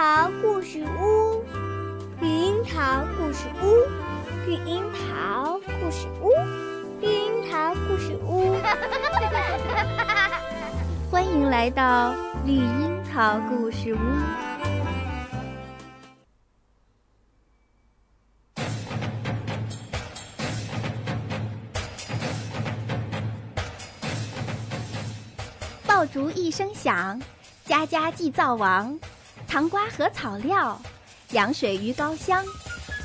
桃故事屋，绿樱桃故事屋，绿樱桃故事屋，绿樱桃故事屋。欢迎来到绿樱桃故事屋。爆竹一声响，家家祭灶王。糖瓜和草料，凉水鱼高香。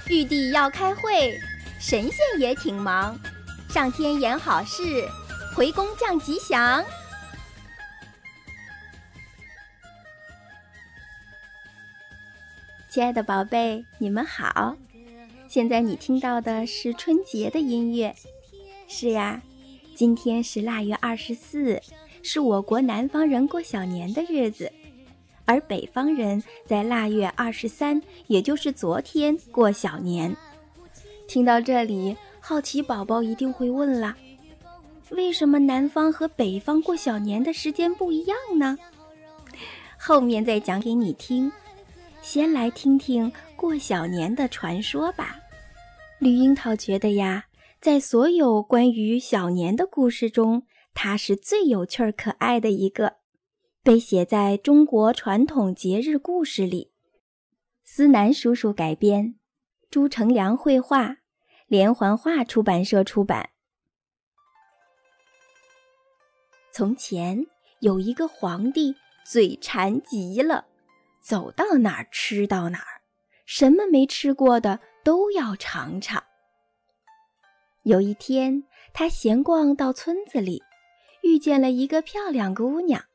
玉帝要开会，神仙也挺忙。上天言好事，回宫降吉祥。亲爱的宝贝，你们好。现在你听到的是春节的音乐。是呀，今天是腊月二十四，是我国南方人过小年的日子。而北方人在腊月二十三，也就是昨天过小年。听到这里，好奇宝宝一定会问了：为什么南方和北方过小年的时间不一样呢？后面再讲给你听。先来听听过小年的传说吧。绿樱桃觉得呀，在所有关于小年的故事中，它是最有趣儿、可爱的一个。被写在中国传统节日故事里，思南叔叔改编，朱成良绘画，连环画出版社出版。从前有一个皇帝，嘴馋极了，走到哪儿吃到哪儿，什么没吃过的都要尝尝。有一天，他闲逛到村子里，遇见了一个漂亮姑娘。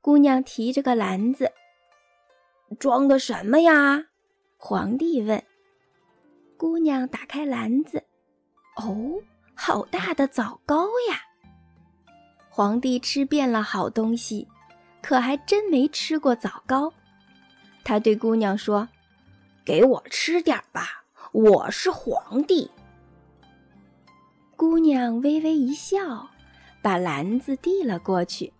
姑娘提着个篮子，装的什么呀？皇帝问。姑娘打开篮子，哦，好大的枣糕呀！皇帝吃遍了好东西，可还真没吃过枣糕。他对姑娘说：“给我吃点吧，我是皇帝。”姑娘微微一笑，把篮子递了过去。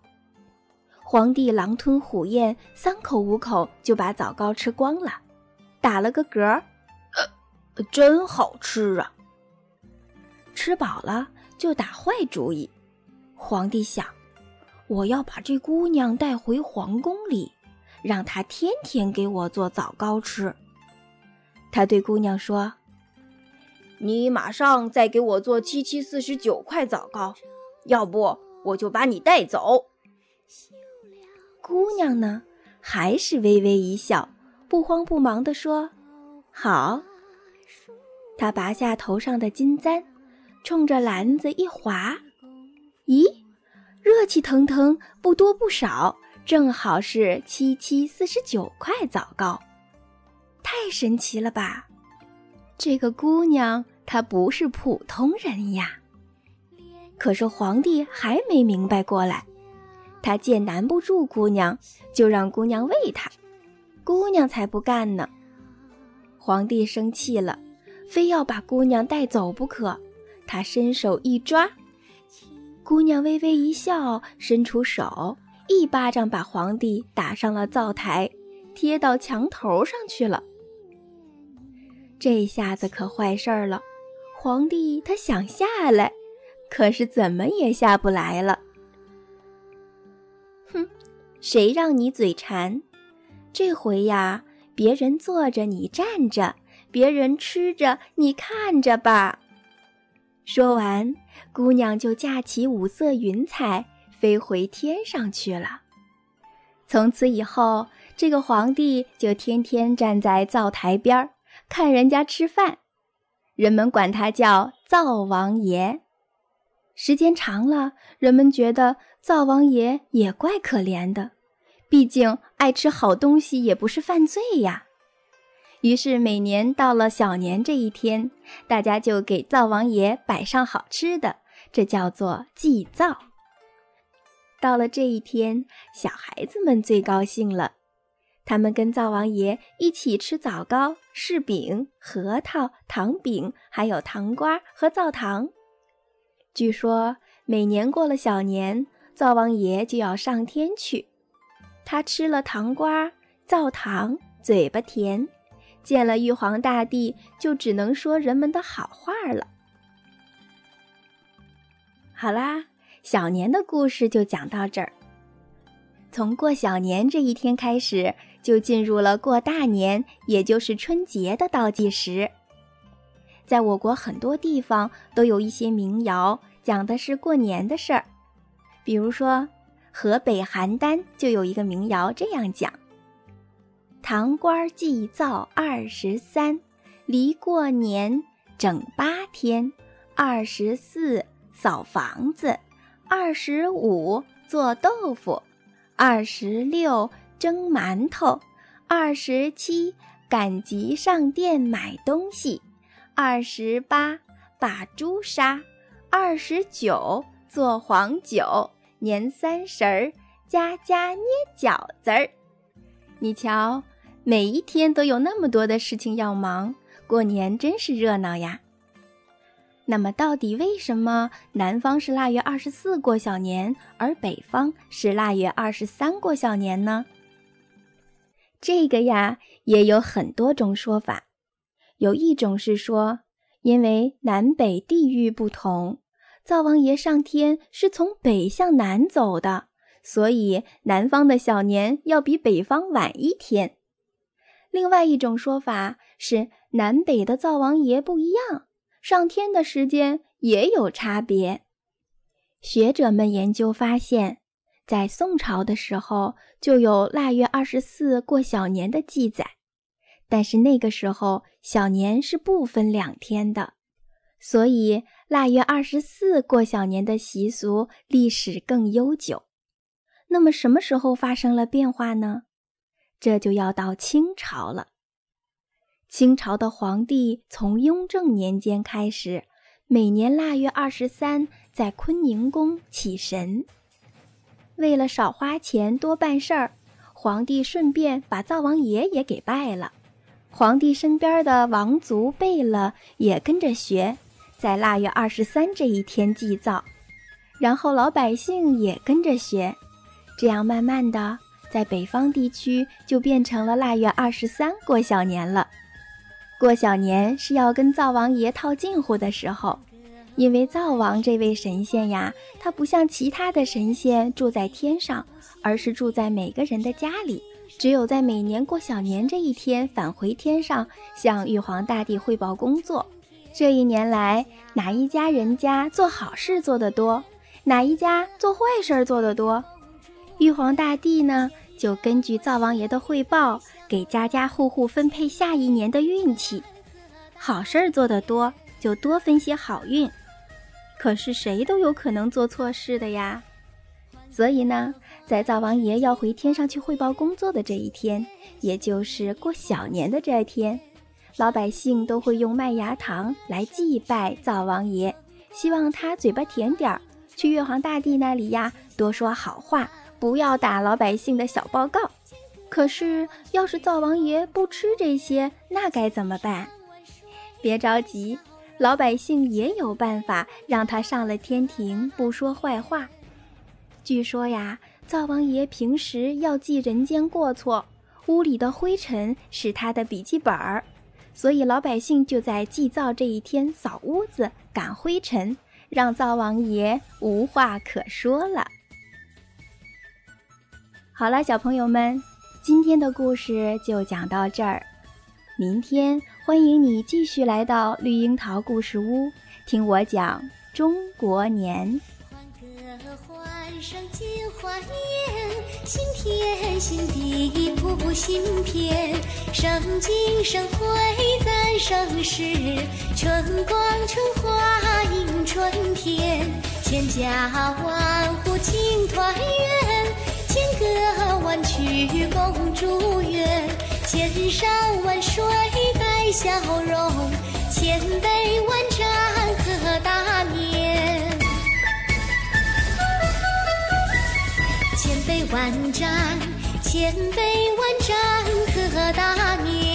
皇帝狼吞虎咽，三口五口就把枣糕吃光了，打了个嗝儿，真好吃啊！吃饱了就打坏主意。皇帝想，我要把这姑娘带回皇宫里，让她天天给我做枣糕吃。他对姑娘说：“你马上再给我做七七四十九块枣糕，要不我就把你带走。”姑娘呢，还是微微一笑，不慌不忙地说：“好。”她拔下头上的金簪，冲着篮子一划，咦，热气腾腾，不多不少，正好是七七四十九块枣糕，太神奇了吧！这个姑娘她不是普通人呀。可是皇帝还没明白过来。他见难不住姑娘，就让姑娘喂他。姑娘才不干呢！皇帝生气了，非要把姑娘带走不可。他伸手一抓，姑娘微微一笑，伸出手，一巴掌把皇帝打上了灶台，贴到墙头上去了。这下子可坏事儿了，皇帝他想下来，可是怎么也下不来了。谁让你嘴馋？这回呀，别人坐着你站着，别人吃着你看着吧。说完，姑娘就驾起五色云彩，飞回天上去了。从此以后，这个皇帝就天天站在灶台边儿看人家吃饭，人们管他叫灶王爷。时间长了，人们觉得灶王爷也怪可怜的，毕竟爱吃好东西也不是犯罪呀。于是每年到了小年这一天，大家就给灶王爷摆上好吃的，这叫做祭灶。到了这一天，小孩子们最高兴了，他们跟灶王爷一起吃枣糕、柿饼、核桃、糖饼，还有糖瓜和灶糖。据说每年过了小年，灶王爷就要上天去。他吃了糖瓜、灶糖、嘴巴甜，见了玉皇大帝就只能说人们的好话了。好啦，小年的故事就讲到这儿。从过小年这一天开始，就进入了过大年，也就是春节的倒计时。在我国很多地方都有一些民谣，讲的是过年的事儿。比如说，河北邯郸就有一个民谣这样讲：“堂官祭灶二十三，离过年整八天。二十四扫房子，二十五做豆腐，二十六蒸馒头，二十七赶集上店买东西。”二十八把猪杀，二十九做黄酒，年三十儿家家捏饺子儿。你瞧，每一天都有那么多的事情要忙，过年真是热闹呀。那么，到底为什么南方是腊月二十四过小年，而北方是腊月二十三过小年呢？这个呀，也有很多种说法。有一种是说，因为南北地域不同，灶王爷上天是从北向南走的，所以南方的小年要比北方晚一天。另外一种说法是，南北的灶王爷不一样，上天的时间也有差别。学者们研究发现，在宋朝的时候就有腊月二十四过小年的记载。但是那个时候小年是不分两天的，所以腊月二十四过小年的习俗历史更悠久。那么什么时候发生了变化呢？这就要到清朝了。清朝的皇帝从雍正年间开始，每年腊月二十三在坤宁宫起神。为了少花钱多办事儿，皇帝顺便把灶王爷也给拜了。皇帝身边的王族贝勒也跟着学，在腊月二十三这一天祭灶，然后老百姓也跟着学，这样慢慢的，在北方地区就变成了腊月二十三过小年了。过小年是要跟灶王爷套近乎的时候，因为灶王这位神仙呀，他不像其他的神仙住在天上，而是住在每个人的家里。只有在每年过小年这一天返回天上，向玉皇大帝汇报工作。这一年来，哪一家人家做好事做得多，哪一家做坏事做得多，玉皇大帝呢就根据灶王爷的汇报，给家家户户分配下一年的运气。好事做得多，就多分些好运。可是谁都有可能做错事的呀，所以呢。在灶王爷要回天上去汇报工作的这一天，也就是过小年的这一天，老百姓都会用麦芽糖来祭拜灶王爷，希望他嘴巴甜点儿，去玉皇大帝那里呀多说好话，不要打老百姓的小报告。可是，要是灶王爷不吃这些，那该怎么办？别着急，老百姓也有办法让他上了天庭，不说坏话。据说呀。灶王爷平时要记人间过错，屋里的灰尘是他的笔记本儿，所以老百姓就在祭灶这一天扫屋子、赶灰尘，让灶王爷无话可说了。好了，小朋友们，今天的故事就讲到这儿，明天欢迎你继续来到绿樱桃故事屋，听我讲中国年。上金花宴，新天新地谱新篇，盛景盛会赞盛世，春光春花迎春天，千家万户庆团圆，千歌万曲共祝愿，千山万水带笑容，千杯万盏贺大年。千杯万盏，千杯万盏贺大年。